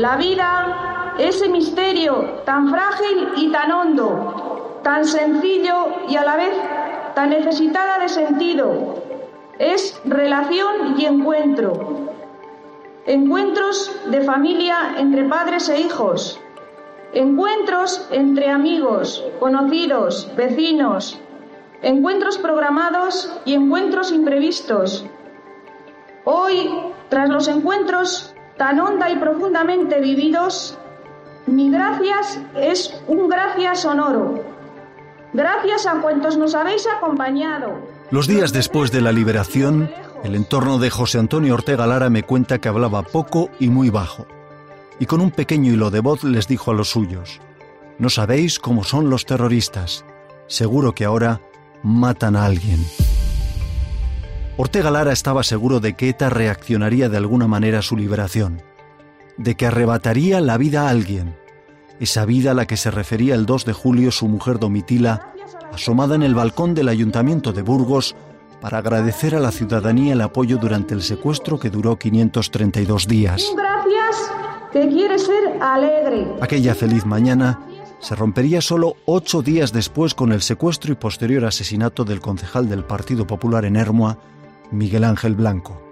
La vida, ese misterio tan frágil y tan hondo, tan sencillo y a la vez tan necesitada de sentido, es relación y encuentro. Encuentros de familia entre padres e hijos. Encuentros entre amigos, conocidos, vecinos. Encuentros programados y encuentros imprevistos. Hoy, tras los encuentros tan honda y profundamente vividos, mi gracias es un gracias sonoro. Gracias a cuantos nos habéis acompañado. Los días después de la liberación, el entorno de José Antonio Ortega Lara me cuenta que hablaba poco y muy bajo. Y con un pequeño hilo de voz les dijo a los suyos, no sabéis cómo son los terroristas. Seguro que ahora matan a alguien. Ortega Lara estaba seguro de que ETA reaccionaría de alguna manera a su liberación, de que arrebataría la vida a alguien, esa vida a la que se refería el 2 de julio su mujer Domitila asomada en el balcón del ayuntamiento de Burgos para agradecer a la ciudadanía el apoyo durante el secuestro que duró 532 días. Gracias, que quiere ser alegre. Aquella feliz mañana se rompería solo ocho días después con el secuestro y posterior asesinato del concejal del Partido Popular en Hermua, Miguel Ángel Blanco.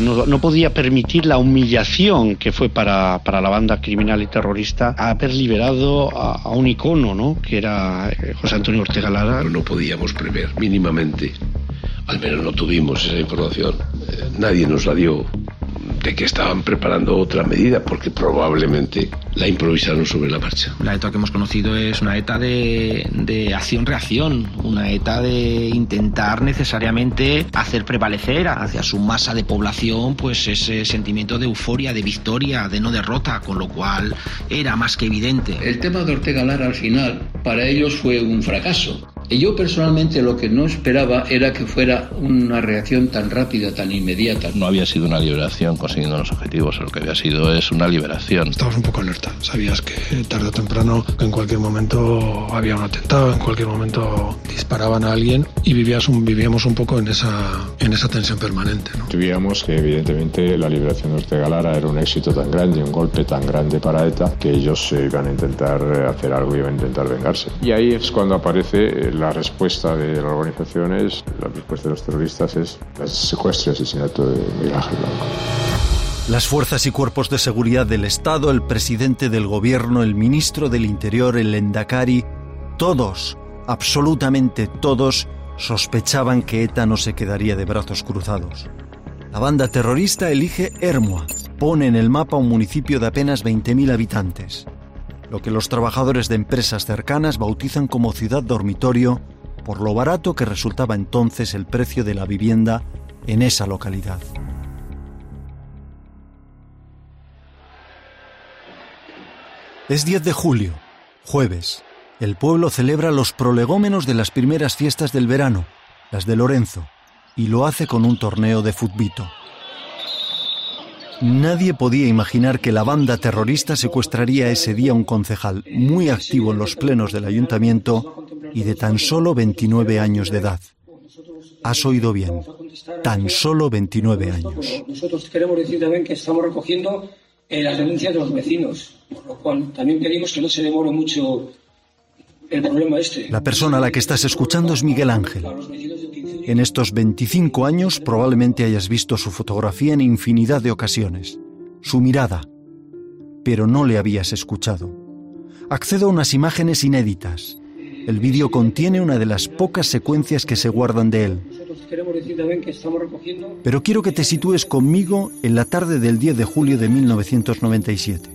no, podía permitir la humillación que fue para, la banda criminal y terrorista haber liberado a, un icono, ¿no? que era eh, José Antonio Ortega Lara. No podíamos prever mínimamente, al menos no tuvimos esa información, eh, nadie nos la dio de que estaban preparando otra medida, porque probablemente la improvisaron sobre la marcha. La ETA que hemos conocido es una ETA de, de acción-reacción, una ETA de intentar necesariamente hacer prevalecer hacia su masa de población pues ese sentimiento de euforia, de victoria, de no derrota, con lo cual era más que evidente. El tema de Ortega Lara al final para ellos fue un fracaso y yo personalmente lo que no esperaba era que fuera una reacción tan rápida, tan inmediata. No había sido una liberación consiguiendo los objetivos, lo que había sido es una liberación. Estabas un poco alerta, sabías que tarde o temprano, en cualquier momento había un atentado, en cualquier momento disparaban a alguien y vivías un, vivíamos un poco en esa, en esa tensión permanente. ¿no? Sabíamos que evidentemente la liberación de Ortega Lara era un éxito tan grande, un golpe tan grande para ETA, que ellos iban a intentar hacer algo y iban a intentar vengarse. Y ahí es cuando aparece la respuesta de la organización es, la respuesta de los terroristas es el secuestro y asesinato de Miguel Ángel Blanco. Las fuerzas y cuerpos de seguridad del Estado, el presidente del gobierno, el ministro del Interior, el Endacari, todos, absolutamente todos, sospechaban que ETA no se quedaría de brazos cruzados. La banda terrorista elige Hermua, pone en el mapa un municipio de apenas 20.000 habitantes lo que los trabajadores de empresas cercanas bautizan como ciudad dormitorio por lo barato que resultaba entonces el precio de la vivienda en esa localidad. Es 10 de julio, jueves. El pueblo celebra los prolegómenos de las primeras fiestas del verano, las de Lorenzo, y lo hace con un torneo de futbito. Nadie podía imaginar que la banda terrorista secuestraría ese día a un concejal muy activo en los plenos del ayuntamiento y de tan solo 29 años de edad. Has oído bien, tan solo 29 años. Nosotros queremos decir también que estamos recogiendo eh, las denuncias de los vecinos, por lo cual también pedimos que no se demore mucho el problema este. La persona a la que estás escuchando es Miguel Ángel. En estos 25 años probablemente hayas visto su fotografía en infinidad de ocasiones, su mirada, pero no le habías escuchado. Accedo a unas imágenes inéditas. El vídeo contiene una de las pocas secuencias que se guardan de él. Pero quiero que te sitúes conmigo en la tarde del 10 de julio de 1997.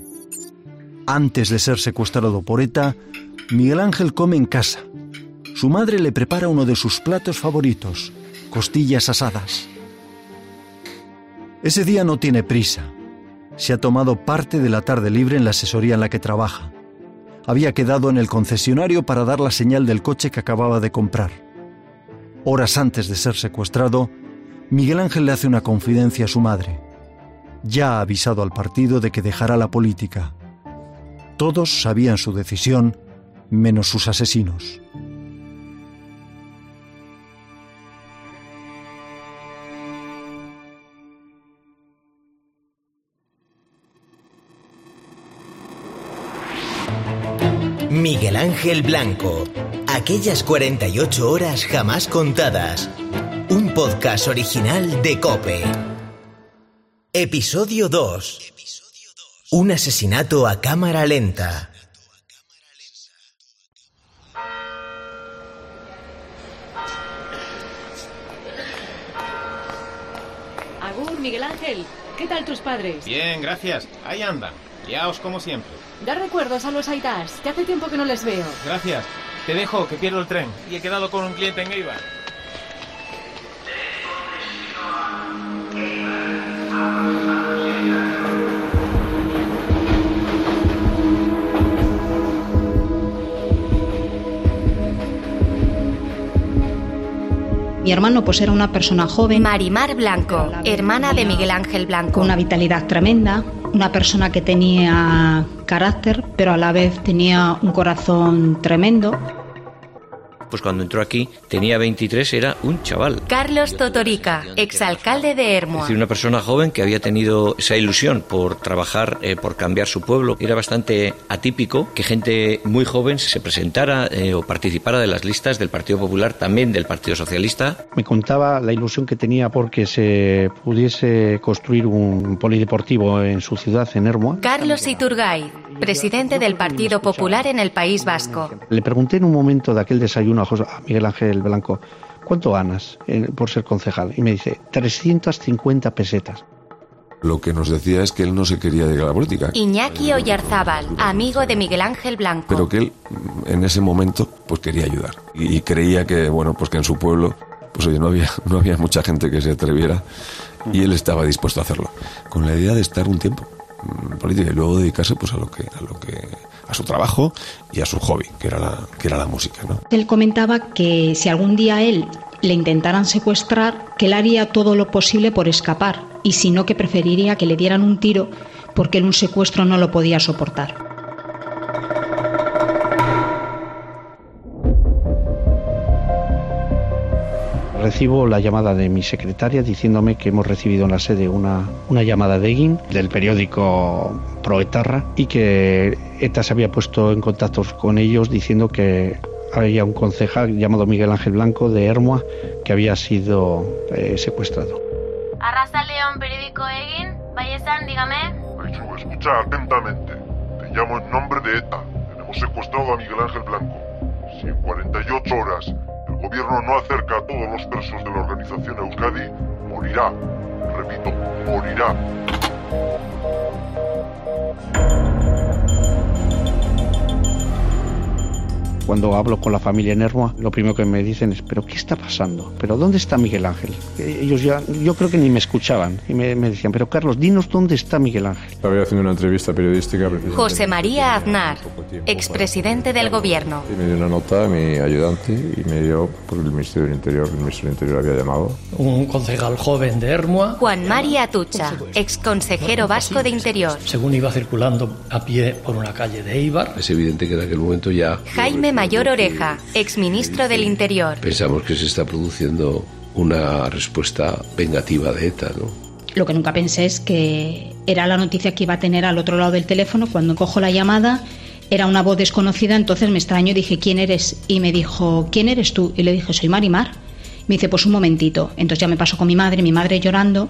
Antes de ser secuestrado por ETA, Miguel Ángel come en casa, su madre le prepara uno de sus platos favoritos, costillas asadas. Ese día no tiene prisa. Se ha tomado parte de la tarde libre en la asesoría en la que trabaja. Había quedado en el concesionario para dar la señal del coche que acababa de comprar. Horas antes de ser secuestrado, Miguel Ángel le hace una confidencia a su madre. Ya ha avisado al partido de que dejará la política. Todos sabían su decisión, menos sus asesinos. Ángel Blanco. Aquellas 48 horas jamás contadas. Un podcast original de Cope. Episodio 2. Un asesinato a cámara lenta. Agur, Miguel Ángel. ¿Qué tal tus padres? Bien, gracias. Ahí andan. Liaos como siempre. Da recuerdos a los Aitas, que hace tiempo que no les veo. Gracias. Te dejo, que pierdo el tren. Y he quedado con un cliente en Eibar. Mi hermano pues era una persona joven. Marimar Blanco, hermana de Miguel Ángel Blanco. Con una vitalidad tremenda, una persona que tenía carácter, pero a la vez tenía un corazón tremendo pues cuando entró aquí tenía 23, era un chaval. Carlos Totorica, exalcalde de Hermoa. Es decir, una persona joven que había tenido esa ilusión por trabajar, eh, por cambiar su pueblo. Era bastante atípico que gente muy joven se presentara eh, o participara de las listas del Partido Popular, también del Partido Socialista. Me contaba la ilusión que tenía porque se pudiese construir un polideportivo en su ciudad, en Hermoa. Carlos Iturgay, presidente del Partido Popular en el País Vasco. Le pregunté en un momento de aquel desayuno a, Miguel Ángel Blanco, ¿cuánto ganas eh, por ser concejal? Y me dice, 350 pesetas. Lo que nos decía es que él no se quería llegar a la política. Iñaki Oyarzábal, amigo de Miguel Ángel Blanco. Pero que él, en ese momento, pues quería ayudar. Y creía que, bueno, pues que en su pueblo, pues oye, no había, no había mucha gente que se atreviera. Y él estaba dispuesto a hacerlo. Con la idea de estar un tiempo política y luego dedicarse pues a lo que, a lo que a su trabajo y a su hobby, que era la, que era la música. ¿no? Él comentaba que si algún día él le intentaran secuestrar, que él haría todo lo posible por escapar, y si no, que preferiría que le dieran un tiro porque él un secuestro no lo podía soportar. Recibo la llamada de mi secretaria diciéndome que hemos recibido en la sede una, una llamada de Egin del periódico Proetarra y que ETA se había puesto en contacto con ellos diciendo que había un concejal llamado Miguel Ángel Blanco de Hermoa que había sido eh, secuestrado. Arrasa León, periódico Egin. Vallesan, dígame. escucha atentamente. Te llamo en nombre de ETA. Tenemos secuestrado a Miguel Ángel Blanco. Si en 48 horas gobierno no acerca a todos los presos de la organización Euskadi, morirá. Repito, morirá. Cuando hablo con la familia en Hermoa, lo primero que me dicen es, ¿pero qué está pasando? ¿Pero dónde está Miguel Ángel? Eh, ellos ya, yo creo que ni me escuchaban y me, decían, pero Carlos, dinos dónde está Miguel Ángel. Estaba haciendo una entrevista periodística. José María Aznar, expresidente del gobierno. Y me dio una nota a mi ayudante y me dio por el Ministerio del Interior, el Ministerio del Interior había llamado. Un concejal joven de Hermoa. Juan María Atucha, exconsejero vasco de Interior. Según iba circulando a pie por una calle de Eibar. Es evidente que en aquel momento ya... Jaime Mayor Oreja, exministro del Interior. Pensamos que se está produciendo una respuesta vengativa de ETA, ¿no? Lo que nunca pensé es que era la noticia que iba a tener al otro lado del teléfono cuando cojo la llamada. Era una voz desconocida, entonces me extraño y dije, ¿quién eres? Y me dijo, ¿quién eres tú? Y le dije, soy Marimar. Me dice, pues un momentito. Entonces ya me pasó con mi madre, mi madre llorando,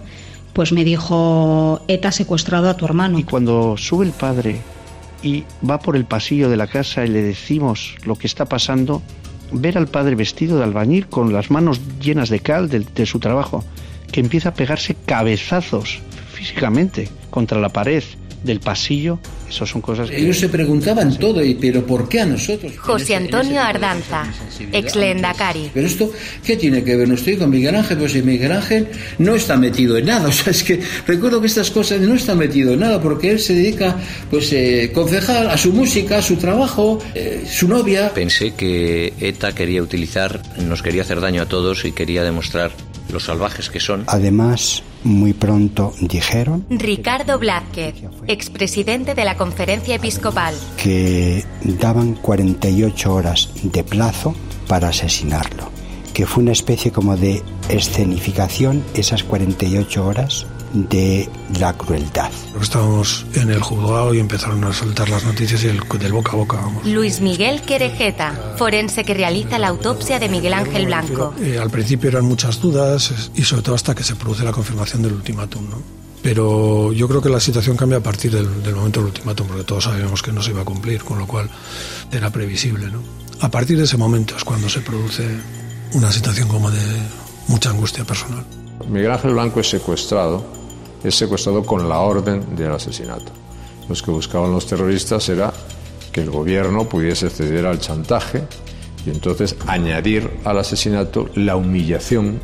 pues me dijo, ETA secuestrado a tu hermano. Y cuando sube el padre y va por el pasillo de la casa y le decimos lo que está pasando, ver al padre vestido de albañil con las manos llenas de cal de, su trabajo, que empieza a pegarse cabezazos físicamente contra la pared del pasillo eso son cosas que... Ellos se preguntaban todo, y pero ¿por qué a nosotros? José Antonio Ardanza, ex Lendakari. Pero esto, ¿qué tiene que ver? No estoy con Miguel Ángel, pues si Miguel Ángel no está metido en nada. O sea, es que recuerdo que estas cosas no está metido en nada, porque él se dedica, pues, eh, concejal, a su música, a su trabajo, eh, su novia. Pensé que ETA quería utilizar, nos quería hacer daño a todos y quería demostrar los salvajes que son. Además, muy pronto dijeron... Ricardo Blázquez, expresidente de la conferencia episcopal. Que daban 48 horas de plazo para asesinarlo. Que fue una especie como de escenificación esas 48 horas de la crueldad. Estábamos en el juzgado y empezaron a soltar las noticias y el, del boca a boca. Vamos. Luis Miguel Querejeta, forense que realiza la autopsia de Miguel Ángel Blanco. Eh, al principio eran muchas dudas y sobre todo hasta que se produce la confirmación del ultimátum. ¿no? Pero yo creo que la situación cambia a partir del, del momento del ultimátum, porque todos sabíamos que no se iba a cumplir, con lo cual era previsible. ¿no? A partir de ese momento es cuando se produce una situación como de mucha angustia personal. Miguel Ángel Blanco es secuestrado, es secuestrado con la orden del asesinato. Lo que buscaban los terroristas era que el gobierno pudiese ceder al chantaje y entonces añadir al asesinato la humillación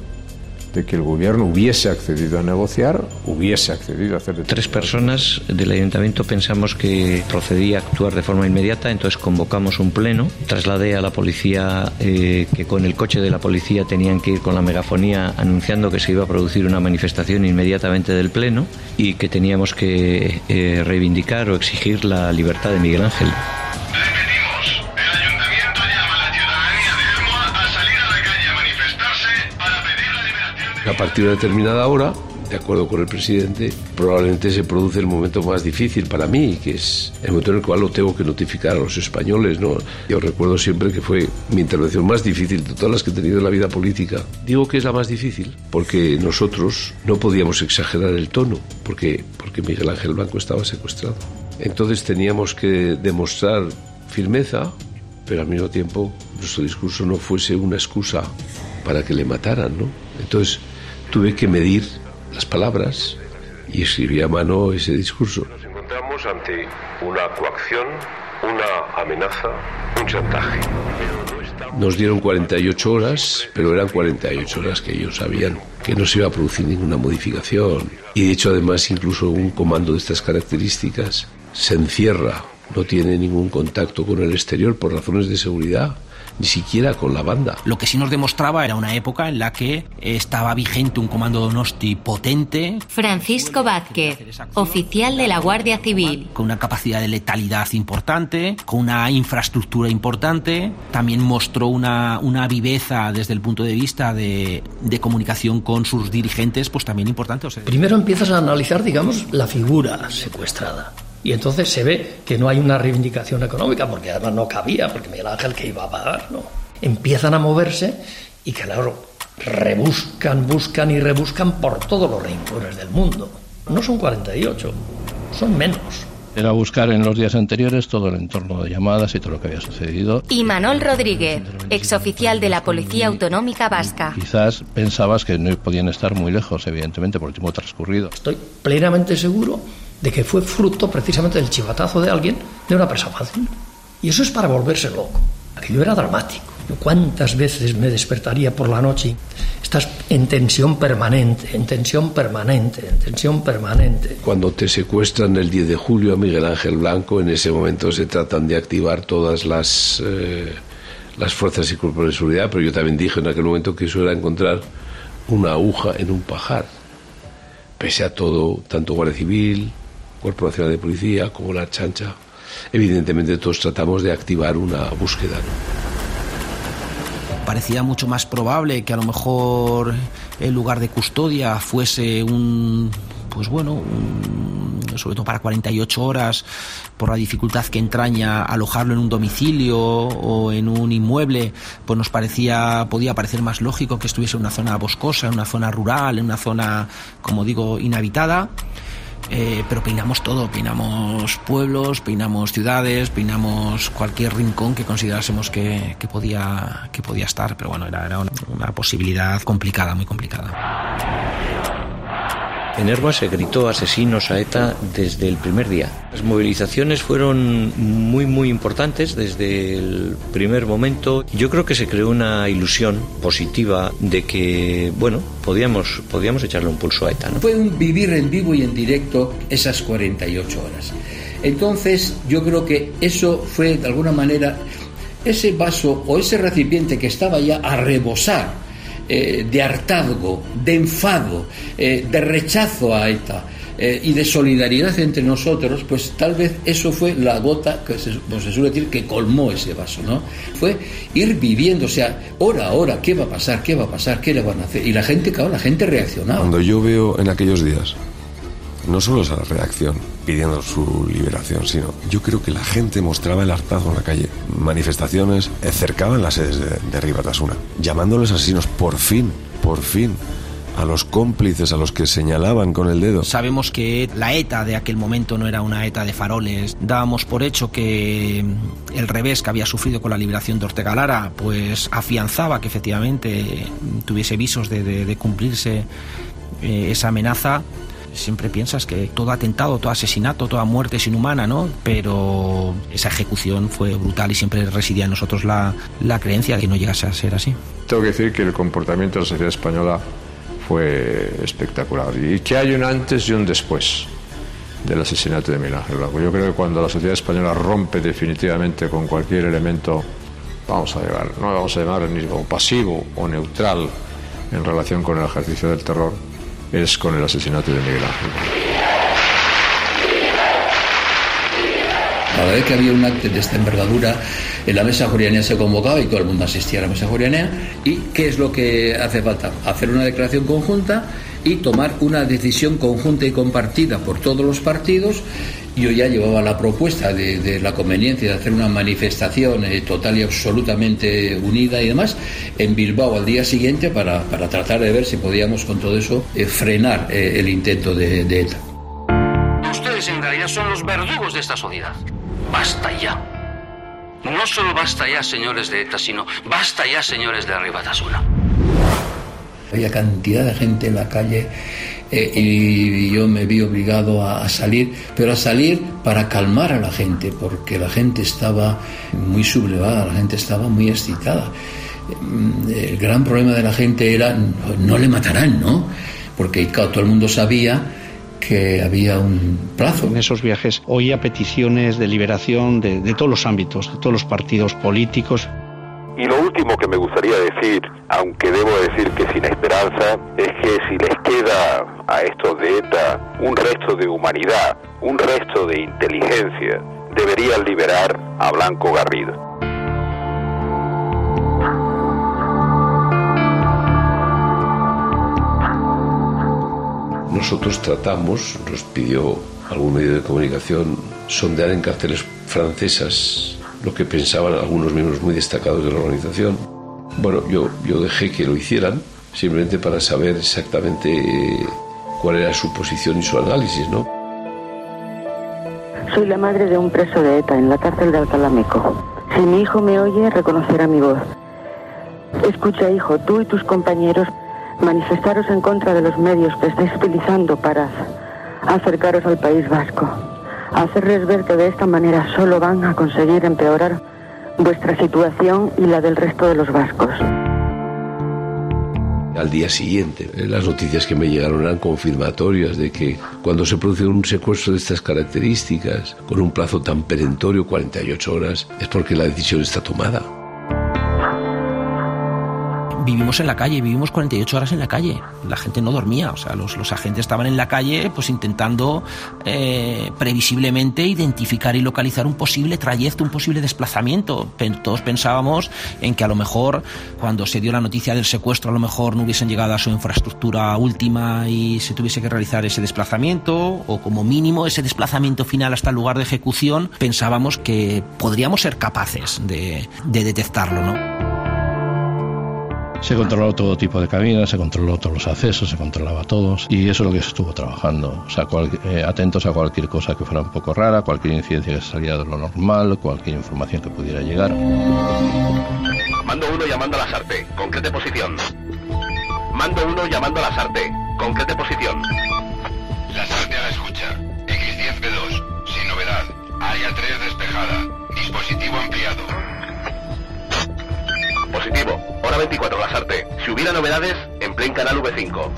de que el gobierno hubiese accedido a negociar, hubiese accedido a hacer... Tres personas del ayuntamiento pensamos que procedía a actuar de forma inmediata, entonces convocamos un pleno, trasladé a la policía eh, que con el coche de la policía tenían que ir con la megafonía anunciando que se iba a producir una manifestación inmediatamente del pleno y que teníamos que eh, reivindicar o exigir la libertad de Miguel Ángel. A partir de determinada hora, de acuerdo con el presidente, probablemente se produce el momento más difícil para mí, que es el momento en el cual lo tengo que notificar a los españoles. ¿no? Yo recuerdo siempre que fue mi intervención más difícil de todas las que he tenido en la vida política. Digo que es la más difícil porque nosotros no podíamos exagerar el tono, porque, porque Miguel Ángel Blanco estaba secuestrado. Entonces teníamos que demostrar firmeza, pero al mismo tiempo nuestro discurso no fuese una excusa para que le mataran, ¿no? Entonces tuve que medir las palabras y escribí a mano ese discurso. Nos encontramos ante una coacción, una amenaza, un chantaje. Nos dieron 48 horas, pero eran 48 horas que ellos sabían que no se iba a producir ninguna modificación. Y de hecho, además, incluso un comando de estas características se encierra, no tiene ningún contacto con el exterior por razones de seguridad ni siquiera con la banda. Lo que sí nos demostraba era una época en la que estaba vigente un comando Donosti potente. Francisco Vázquez, oficial de la Guardia Civil. Con una capacidad de letalidad importante, con una infraestructura importante. También mostró una, una viveza desde el punto de vista de, de comunicación con sus dirigentes, pues también importante. O sea, Primero empiezas a analizar, digamos, la figura secuestrada. Y entonces se ve que no hay una reivindicación económica, porque además no cabía, porque Miguel Ángel que iba a pagar, ¿no? Empiezan a moverse y claro, rebuscan, buscan y rebuscan por todos los rincones del mundo. No son 48, son menos. Era buscar en los días anteriores todo el entorno de llamadas y todo lo que había sucedido. Y Manol Rodríguez, exoficial de la Policía Autonómica Vasca. Quizás pensabas que no podían estar muy lejos, evidentemente, por el tiempo transcurrido. Estoy plenamente seguro de que fue fruto precisamente del chivatazo de alguien, de una presa fácil. Y eso es para volverse loco. Aquello era dramático. Cuántas veces me despertaría por la noche. Estás en tensión permanente, en tensión permanente, en tensión permanente. Cuando te secuestran el 10 de julio a Miguel Ángel Blanco, en ese momento se tratan de activar todas las, eh, las fuerzas y cuerpos de seguridad, pero yo también dije en aquel momento que eso era encontrar una aguja en un pajar. Pese a todo, tanto Guardia Civil, Cuerpo Nacional de Policía como la chancha, evidentemente todos tratamos de activar una búsqueda. parecía mucho más probable que a lo mejor el lugar de custodia fuese un pues bueno, un, sobre todo para 48 horas, por la dificultad que entraña alojarlo en un domicilio o en un inmueble, pues nos parecía, podía parecer más lógico que estuviese en una zona boscosa, en una zona rural, en una zona, como digo, inhabitada. Eh, pero peinamos todo, peinamos pueblos, peinamos ciudades, peinamos cualquier rincón que considerásemos que, que podía, que podía estar, pero bueno, era, era una, una posibilidad complicada, muy complicada. En Herba se gritó asesinos a ETA desde el primer día. Las movilizaciones fueron muy, muy importantes desde el primer momento. Yo creo que se creó una ilusión positiva de que, bueno, podíamos, podíamos echarle un pulso a ETA. ¿no? Fue un vivir en vivo y en directo esas 48 horas. Entonces, yo creo que eso fue, de alguna manera, ese vaso o ese recipiente que estaba ya a rebosar eh, de hartazgo, de enfado, eh, de rechazo a ETA eh, y de solidaridad entre nosotros, pues tal vez eso fue la gota que se, pues se suele decir que colmó ese vaso, ¿no? Fue ir viviendo, o sea, hora a hora, ¿qué va a pasar? ¿Qué va a pasar? ¿Qué le van a hacer? Y la gente, claro, la gente reaccionaba. Cuando yo veo en aquellos días no solo esa reacción pidiendo su liberación, sino yo creo que la gente mostraba el hartazgo en la calle. Manifestaciones cercaban las sedes de, de Ribatasuna, llamándoles asesinos por fin, por fin a los cómplices, a los que señalaban con el dedo. Sabemos que la ETA de aquel momento no era una ETA de faroles. Dábamos por hecho que el revés que había sufrido con la liberación de Ortega Lara, pues afianzaba que efectivamente tuviese visos de cumplirse eh, esa amenaza siempre piensas que todo atentado, todo asesinato, toda muerte es inhumana, ¿no? Pero esa ejecución fue brutal y siempre residía en nosotros la, la creencia de que no llegase a ser así. Tengo que decir que el comportamiento de la sociedad española fue espectacular y que hay un antes y un después del asesinato de Miguel Ángel Blanco. Yo creo que cuando la sociedad española rompe definitivamente con cualquier elemento, vamos a llevar, no vamos a llamar ni pasivo o neutral en relación con el ejercicio del terror, es con el asesinato de Miguel Ángel. Cada vez que había un acto de esta envergadura, en la mesa jurianea se convocaba y todo el mundo asistía a la mesa jurianea. ¿Y qué es lo que hace falta? Hacer una declaración conjunta y tomar una decisión conjunta y compartida por todos los partidos. Yo ya llevaba la propuesta de, de la conveniencia de hacer una manifestación eh, total y absolutamente unida y demás en Bilbao al día siguiente para, para tratar de ver si podíamos con todo eso eh, frenar eh, el intento de, de ETA. Ustedes en realidad son los verdugos de esta sociedad. Basta ya. No solo basta ya, señores de ETA, sino basta ya, señores de Arribatasuna. Había cantidad de gente en la calle eh, y yo me vi obligado a, a, salir, pero a salir para calmar a la gente, porque la gente estaba muy sublevada, la gente estaba muy excitada. El gran problema de la gente era, no, no le matarán, ¿no? Porque claro, todo el mundo sabía que había un plazo. En esos viajes oía peticiones de liberación de, de todos los ámbitos, de todos los partidos políticos. Y lo último que me gustaría decir, aunque debo decir que sin esperanza, es que si les queda a estos de ETA un resto de humanidad, un resto de inteligencia, deberían liberar a Blanco Garrido. Nosotros tratamos, nos pidió algún medio de comunicación, sondear en cárceles francesas lo que pensaban algunos miembros muy destacados de la organización. Bueno, yo, yo dejé que lo hicieran, simplemente para saber exactamente cuál era su posición y su análisis, ¿no? Soy la madre de un preso de ETA en la cárcel de Alcalá-Meco. Si mi hijo me oye, reconocerá mi voz. Escucha, hijo, tú y tus compañeros manifestaros en contra de los medios que estáis utilizando para acercaros al País Vasco, hacerles ver que de esta manera solo van a conseguir empeorar vuestra situación y la del resto de los vascos. Al día siguiente, las noticias que me llegaron eran confirmatorias de que cuando se produce un secuestro de estas características, con un plazo tan perentorio, 48 horas, es porque la decisión está tomada vivimos en la calle, vivimos 48 horas en la calle. La gente no dormía, o sea, los, los agentes estaban en la calle pues intentando eh, previsiblemente identificar y localizar un posible trayecto, un posible desplazamiento. Todos pensábamos en que a lo mejor cuando se dio la noticia del secuestro a lo mejor no hubiesen llegado a su infraestructura última y se tuviese que realizar ese desplazamiento o como mínimo ese desplazamiento final hasta el lugar de ejecución pensábamos que podríamos ser capaces de, de detectarlo, ¿no? Se controló todo tipo de caminos, se controló todos los accesos, se controlaba todos y eso es lo que se estuvo trabajando. O sea, cual, eh, atentos a cualquier cosa que fuera un poco rara, cualquier incidencia que saliera de lo normal, cualquier información que pudiera llegar. Mando uno llamando a la SARPE, concrete posición. Mando uno llamando a la SARPE, concrete posición. La SARPE a la escucha. X10B2, sin novedad. Área 3 despejada. Dispositivo ampliado. Positivo. Hora 24, la SARPE. Si hubiera novedades, en Plain Canal V5.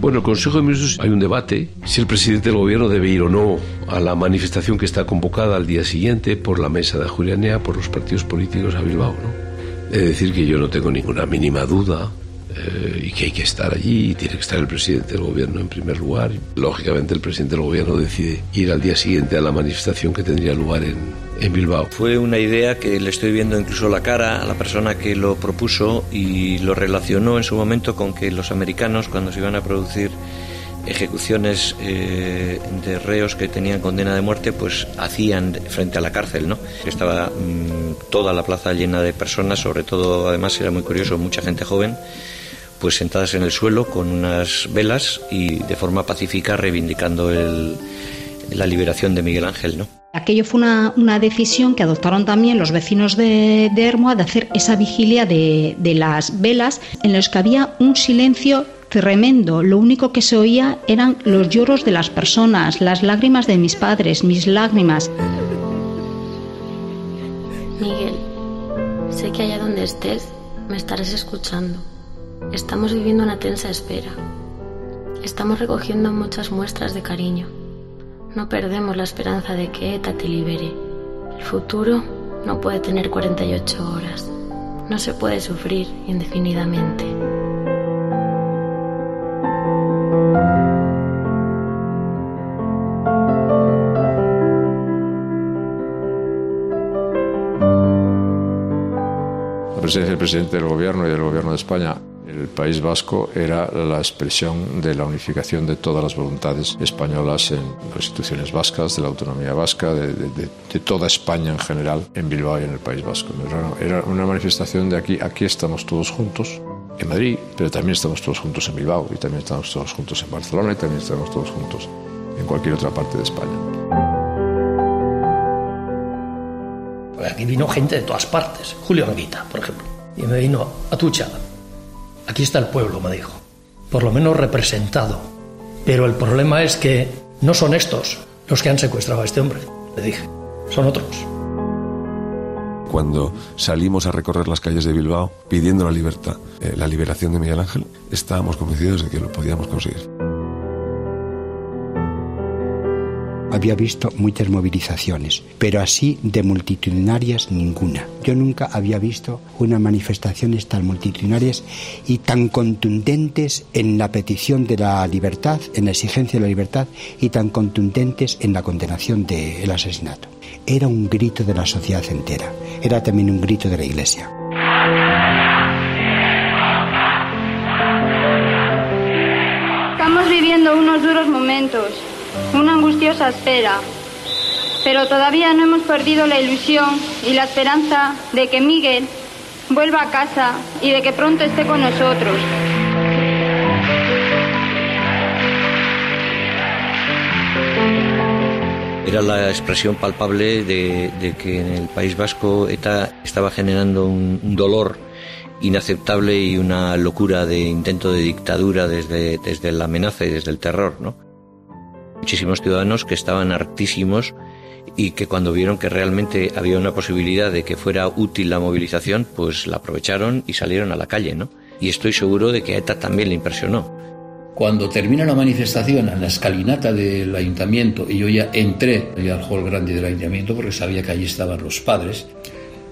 Bueno, el Consejo de Ministros hay un debate si el presidente del gobierno debe ir o no a la manifestación que está convocada al día siguiente por la mesa de Julianea, por los partidos políticos a Bilbao. ¿no? He de decir que yo no tengo ninguna mínima duda eh, y que hay que estar allí y tiene que estar el presidente del gobierno en primer lugar. Lógicamente el presidente del gobierno decide ir al día siguiente a la manifestación que tendría lugar en, en Bilbao. Fue una idea que le estoy viendo incluso la cara a la persona que lo propuso y lo relacionó en su momento con que los americanos cuando se iban a producir ejecuciones eh, de reos que tenían condena de muerte, pues hacían frente a la cárcel, ¿no? Estaba mm, toda la plaza llena de personas, sobre todo, además era muy curioso, mucha gente joven, pues sentadas en el suelo con unas velas y de forma pacífica reivindicando el, la liberación de Miguel Ángel, ¿no? Aquello fue una, una, decisión que adoptaron también los vecinos de, de Hermoa de hacer esa vigilia de, de las velas en los que había un silencio tremendo. Lo único que se oía eran los lloros de las personas, las lágrimas de mis padres, mis lágrimas. Miguel, sé que allá donde estés me estarás escuchando. Estamos viviendo una tensa espera. Estamos recogiendo muchas muestras de cariño. No perdemos la esperanza de que ETA te libere. El futuro no puede tener 48 horas. No se puede sufrir indefinidamente. La presencia del presidente del gobierno y del gobierno de España el País Vasco era la expresión de la unificación de todas las voluntades españolas en las instituciones vascas, de la autonomía vasca, de, de, de toda España en general, en Bilbao y en el País Vasco. Era, una manifestación de aquí, aquí estamos todos juntos, en Madrid, pero también estamos todos juntos en Bilbao, y también estamos todos juntos en Barcelona, y también estamos todos juntos en cualquier otra parte de España. Aquí vino gente de todas partes, Julio Anguita, por ejemplo, y me vino a Tucha, Aquí está el pueblo, me dijo, por lo menos representado. Pero el problema es que no son estos los que han secuestrado a este hombre, le dije, son otros. Cuando salimos a recorrer las calles de Bilbao pidiendo la libertad, eh, la liberación de Miguel Ángel, estábamos convencidos de que lo podíamos conseguir. Había visto muchas movilizaciones, pero así de multitudinarias ninguna. Yo nunca había visto unas manifestaciones tan multitudinarias y tan contundentes en la petición de la libertad, en la exigencia de la libertad y tan contundentes en la condenación del asesinato. Era un grito de la sociedad entera, era también un grito de la Iglesia. Estamos viviendo unos duros momentos angustiosa espera, pero todavía no hemos perdido la ilusión y la esperanza de que Miguel vuelva a casa y de que pronto esté con nosotros. Era la expresión palpable de, que en el País Vasco ETA estaba generando un, un dolor inaceptable y una locura de intento de dictadura desde, desde la amenaza y desde el terror, ¿no? Muchísimos ciudadanos que estaban hartísimos y que cuando vieron que realmente había una posibilidad de que fuera útil la movilización, pues la aprovecharon y salieron a la calle, ¿no? Y estoy seguro de que a ETA también le impresionó. Cuando termina la manifestación en la escalinata del ayuntamiento y yo ya entré al hall grande del ayuntamiento porque sabía que allí estaban los padres,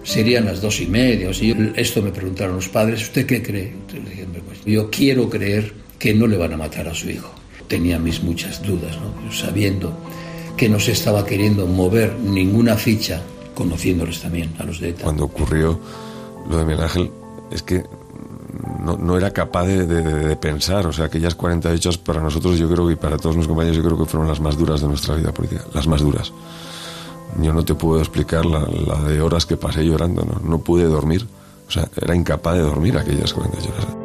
serían las dos y media. O esto me preguntaron los padres, ¿usted qué cree? Pues yo quiero creer que no le van a matar a su hijo tenía mis muchas dudas, ¿no? sabiendo que no se estaba queriendo mover ninguna ficha, conociéndoles también a los de ETA. Cuando ocurrió lo de Miguel Ángel, es que no, no era capaz de, de, de, pensar, o sea, aquellas 48 horas para nosotros, yo creo que para todos mis compañeros, yo creo que fueron las más duras de nuestra vida política, las más duras. Yo no te puedo explicar la, la de horas que pasé llorando, ¿no? no pude dormir, o sea, era incapaz de dormir aquellas 48 horas.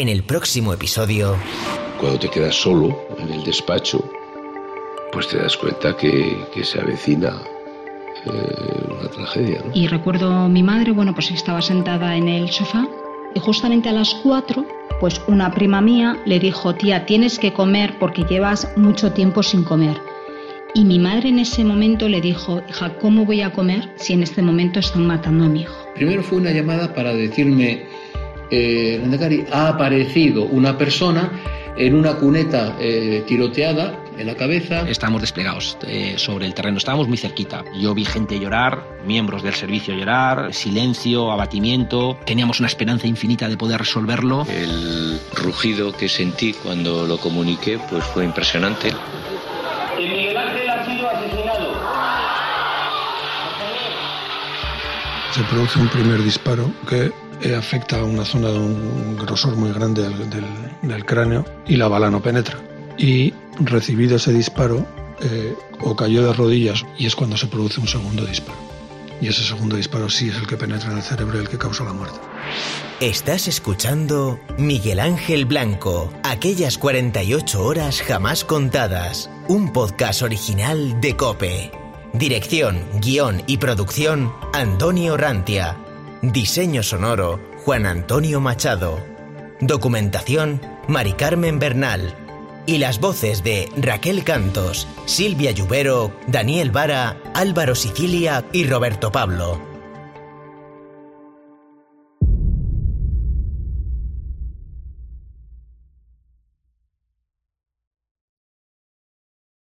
En el próximo episodio... Cuando te quedas solo en el despacho, pues te das cuenta que, que se avecina eh, una tragedia. ¿no? Y recuerdo a mi madre, bueno, pues estaba sentada en el sofá y justamente a las cuatro, pues una prima mía le dijo, tía, tienes que comer porque llevas mucho tiempo sin comer. Y mi madre en ese momento le dijo, hija, ¿cómo voy a comer si en este momento están matando a mi hijo? Primero fue una llamada para decirme, eh, ha aparecido una persona en una cuneta eh, tiroteada en la cabeza. Estábamos desplegados eh, sobre el terreno, estábamos muy cerquita. Yo vi gente llorar, miembros del servicio llorar, silencio, abatimiento. Teníamos una esperanza infinita de poder resolverlo. El rugido que sentí cuando lo comuniqué pues fue impresionante. Miguel Ángel ha sido asesinado. Se produce un primer disparo que eh, afecta a una zona de un grosor muy grande del, del, del cráneo y la bala no penetra. Y recibido ese disparo, eh, o cayó de rodillas y es cuando se produce un segundo disparo. Y ese segundo disparo sí es el que penetra en el cerebro y el que causa la muerte. Estás escuchando Miguel Ángel Blanco, aquellas 48 horas jamás contadas, un podcast original de Cope. Dirección, guion y producción, Antonio Rantia. Diseño sonoro, Juan Antonio Machado. Documentación, Mari Carmen Bernal. Y las voces de Raquel Cantos, Silvia Lluvero, Daniel Vara, Álvaro Sicilia y Roberto Pablo.